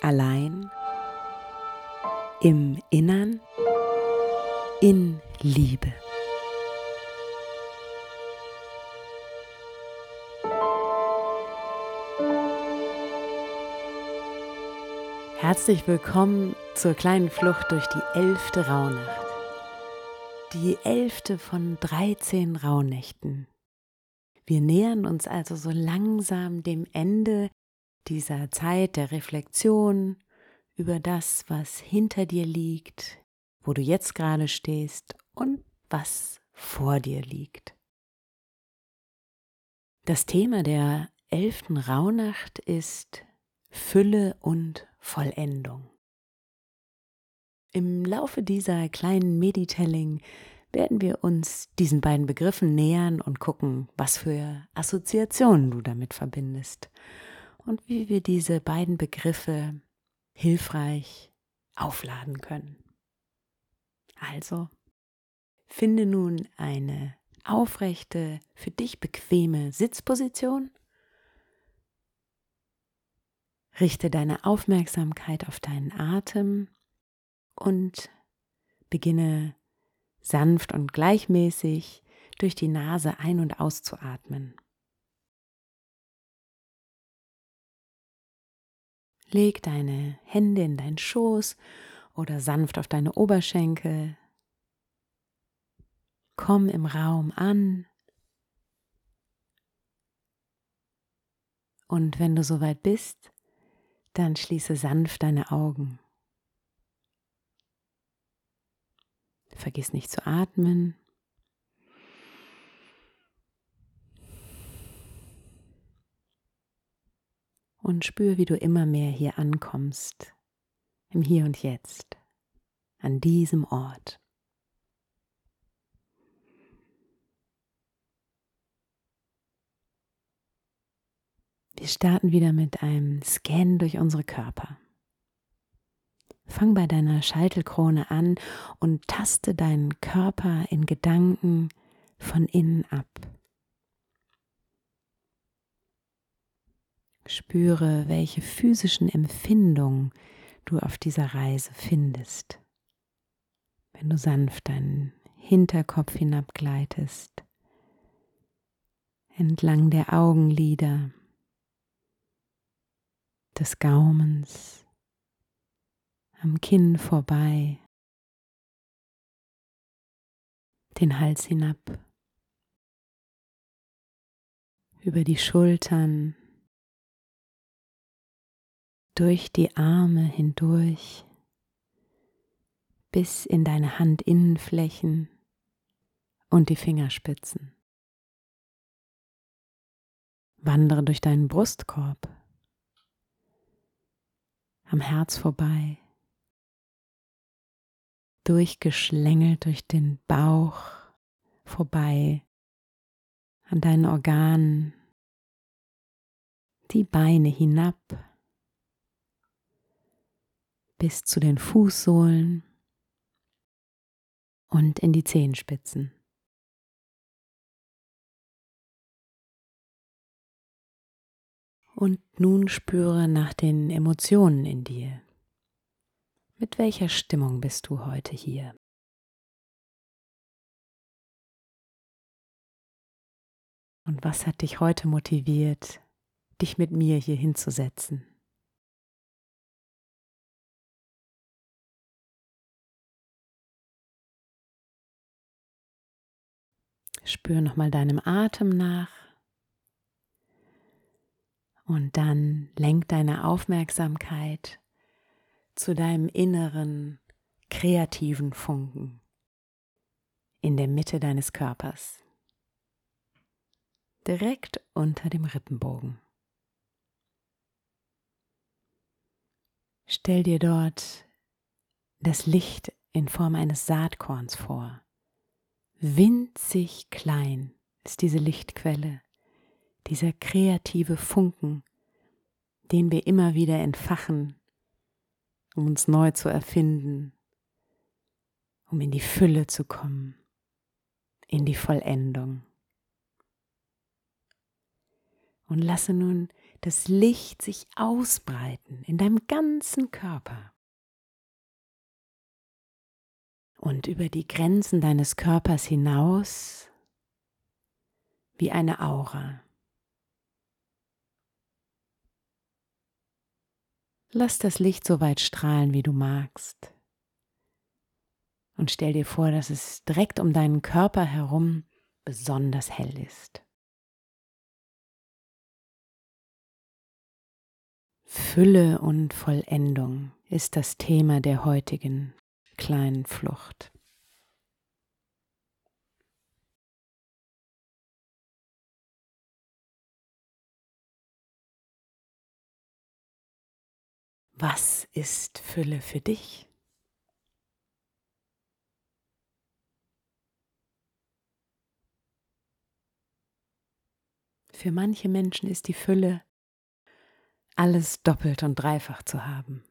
allein, im Innern, in Liebe. Herzlich willkommen zur kleinen Flucht durch die elfte Rauhnacht. Die elfte von 13 Rauhnächten. Wir nähern uns also so langsam dem Ende dieser Zeit der Reflexion über das, was hinter dir liegt, wo du jetzt gerade stehst und was vor dir liegt. Das Thema der elften Rauhnacht ist Fülle und Vollendung. Im Laufe dieser kleinen Meditelling werden wir uns diesen beiden Begriffen nähern und gucken, was für Assoziationen du damit verbindest und wie wir diese beiden Begriffe hilfreich aufladen können. Also, finde nun eine aufrechte, für dich bequeme Sitzposition Richte deine Aufmerksamkeit auf deinen Atem und beginne sanft und gleichmäßig durch die Nase ein- und auszuatmen. Leg deine Hände in deinen Schoß oder sanft auf deine Oberschenkel. Komm im Raum an. Und wenn du soweit bist, dann schließe sanft deine Augen. Vergiss nicht zu atmen. Und spür, wie du immer mehr hier ankommst, im Hier und Jetzt, an diesem Ort. Wir starten wieder mit einem Scan durch unsere Körper. Fang bei deiner Scheitelkrone an und taste deinen Körper in Gedanken von innen ab. Spüre, welche physischen Empfindungen du auf dieser Reise findest. Wenn du sanft deinen Hinterkopf hinabgleitest, entlang der Augenlider, des Gaumens, am Kinn vorbei, den Hals hinab, über die Schultern, durch die Arme hindurch, bis in deine Handinnenflächen und die Fingerspitzen. Wandere durch deinen Brustkorb am Herz vorbei, durchgeschlängelt durch den Bauch vorbei, an deinen Organen, die Beine hinab bis zu den Fußsohlen und in die Zehenspitzen. Und nun spüre nach den Emotionen in dir. Mit welcher Stimmung bist du heute hier? Und was hat dich heute motiviert, dich mit mir hier hinzusetzen? Spür nochmal deinem Atem nach. Und dann lenk deine Aufmerksamkeit zu deinem inneren kreativen Funken in der Mitte deines Körpers, direkt unter dem Rippenbogen. Stell dir dort das Licht in Form eines Saatkorns vor. Winzig klein ist diese Lichtquelle, dieser kreative Funken, den wir immer wieder entfachen, um uns neu zu erfinden, um in die Fülle zu kommen, in die Vollendung. Und lasse nun das Licht sich ausbreiten in deinem ganzen Körper und über die Grenzen deines Körpers hinaus wie eine Aura. Lass das Licht so weit strahlen, wie du magst. Und stell dir vor, dass es direkt um deinen Körper herum besonders hell ist. Fülle und Vollendung ist das Thema der heutigen kleinen Flucht. Was ist Fülle für dich? Für manche Menschen ist die Fülle, alles doppelt und dreifach zu haben.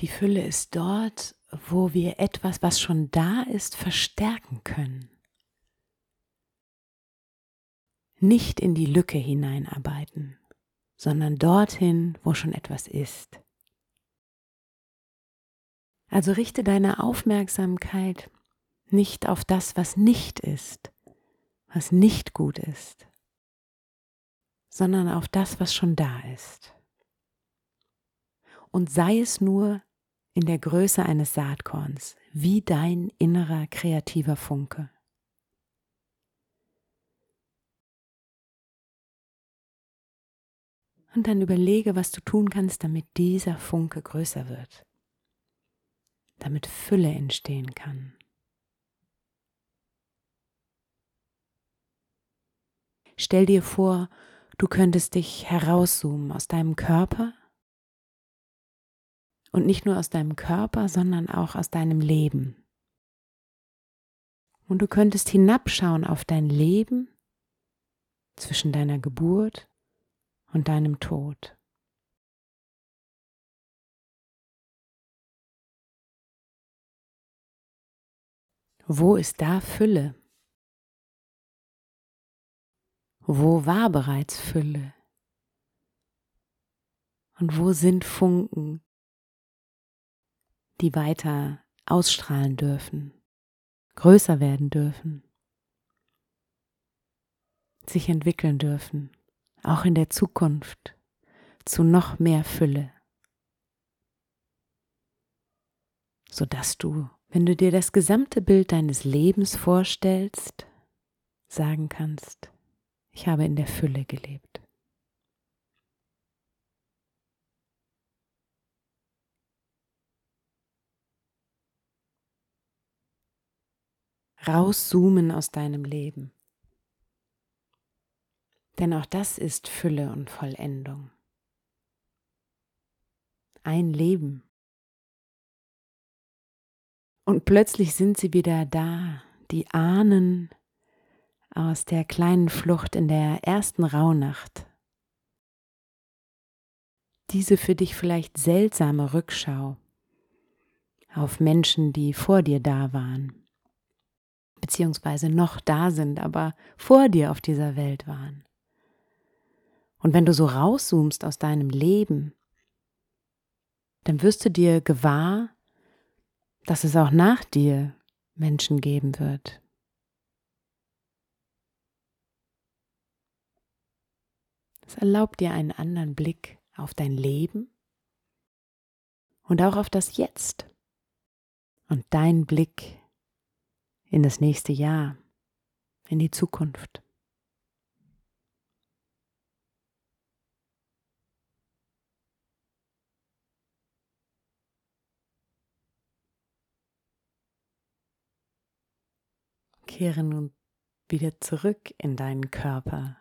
Die Fülle ist dort, wo wir etwas, was schon da ist, verstärken können. Nicht in die Lücke hineinarbeiten, sondern dorthin, wo schon etwas ist. Also richte deine Aufmerksamkeit nicht auf das, was nicht ist, was nicht gut ist, sondern auf das, was schon da ist. Und sei es nur in der Größe eines Saatkorns, wie dein innerer kreativer Funke. Und dann überlege, was du tun kannst, damit dieser Funke größer wird, damit Fülle entstehen kann. Stell dir vor, du könntest dich herauszoomen aus deinem Körper und nicht nur aus deinem Körper, sondern auch aus deinem Leben. Und du könntest hinabschauen auf dein Leben zwischen deiner Geburt und deinem Tod. Wo ist da Fülle? Wo war bereits Fülle? Und wo sind Funken, die weiter ausstrahlen dürfen, größer werden dürfen, sich entwickeln dürfen, auch in der Zukunft zu noch mehr Fülle, sodass du, wenn du dir das gesamte Bild deines Lebens vorstellst, sagen kannst, ich habe in der Fülle gelebt. Rauszoomen aus deinem Leben. Denn auch das ist Fülle und Vollendung. Ein Leben. Und plötzlich sind sie wieder da, die Ahnen aus der kleinen Flucht in der ersten Rauhnacht. Diese für dich vielleicht seltsame Rückschau auf Menschen, die vor dir da waren beziehungsweise noch da sind, aber vor dir auf dieser Welt waren. Und wenn du so rauszoomst aus deinem Leben, dann wirst du dir gewahr, dass es auch nach dir Menschen geben wird. Es erlaubt dir einen anderen Blick auf dein Leben und auch auf das Jetzt. Und dein Blick in das nächste Jahr, in die Zukunft. Kehre nun wieder zurück in deinen Körper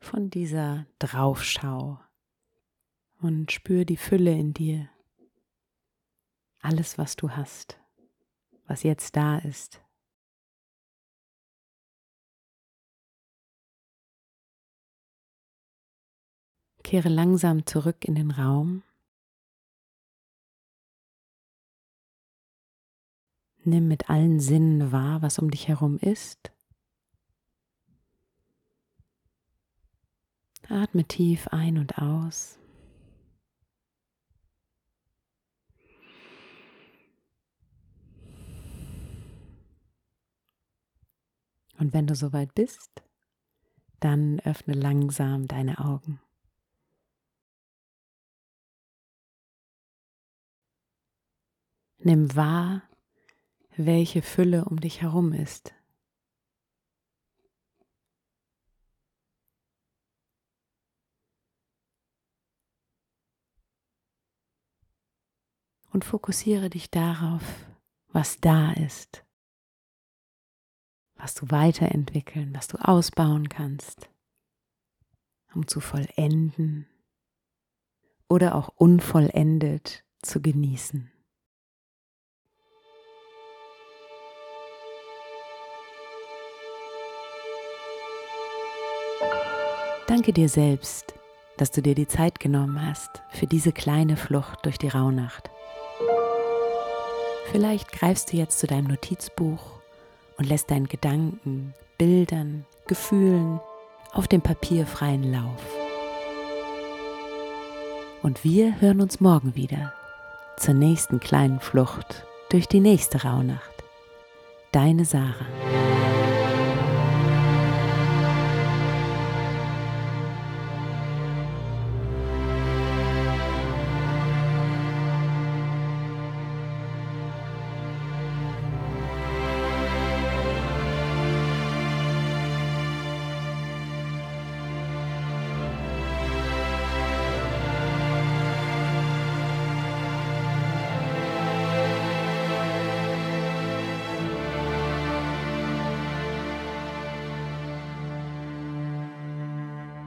von dieser Draufschau und spür die Fülle in dir. Alles, was du hast, was jetzt da ist. Kehre langsam zurück in den Raum. Nimm mit allen Sinnen wahr, was um dich herum ist. Atme tief ein und aus. Und wenn du soweit bist, dann öffne langsam deine Augen. Nimm wahr, welche Fülle um dich herum ist. Und fokussiere dich darauf, was da ist, was du weiterentwickeln, was du ausbauen kannst, um zu vollenden oder auch unvollendet zu genießen. Danke dir selbst, dass du dir die Zeit genommen hast für diese kleine Flucht durch die Rauhnacht. Vielleicht greifst du jetzt zu deinem Notizbuch und lässt deinen Gedanken, Bildern, Gefühlen auf dem Papier freien Lauf. Und wir hören uns morgen wieder zur nächsten kleinen Flucht durch die nächste Rauhnacht. Deine Sarah.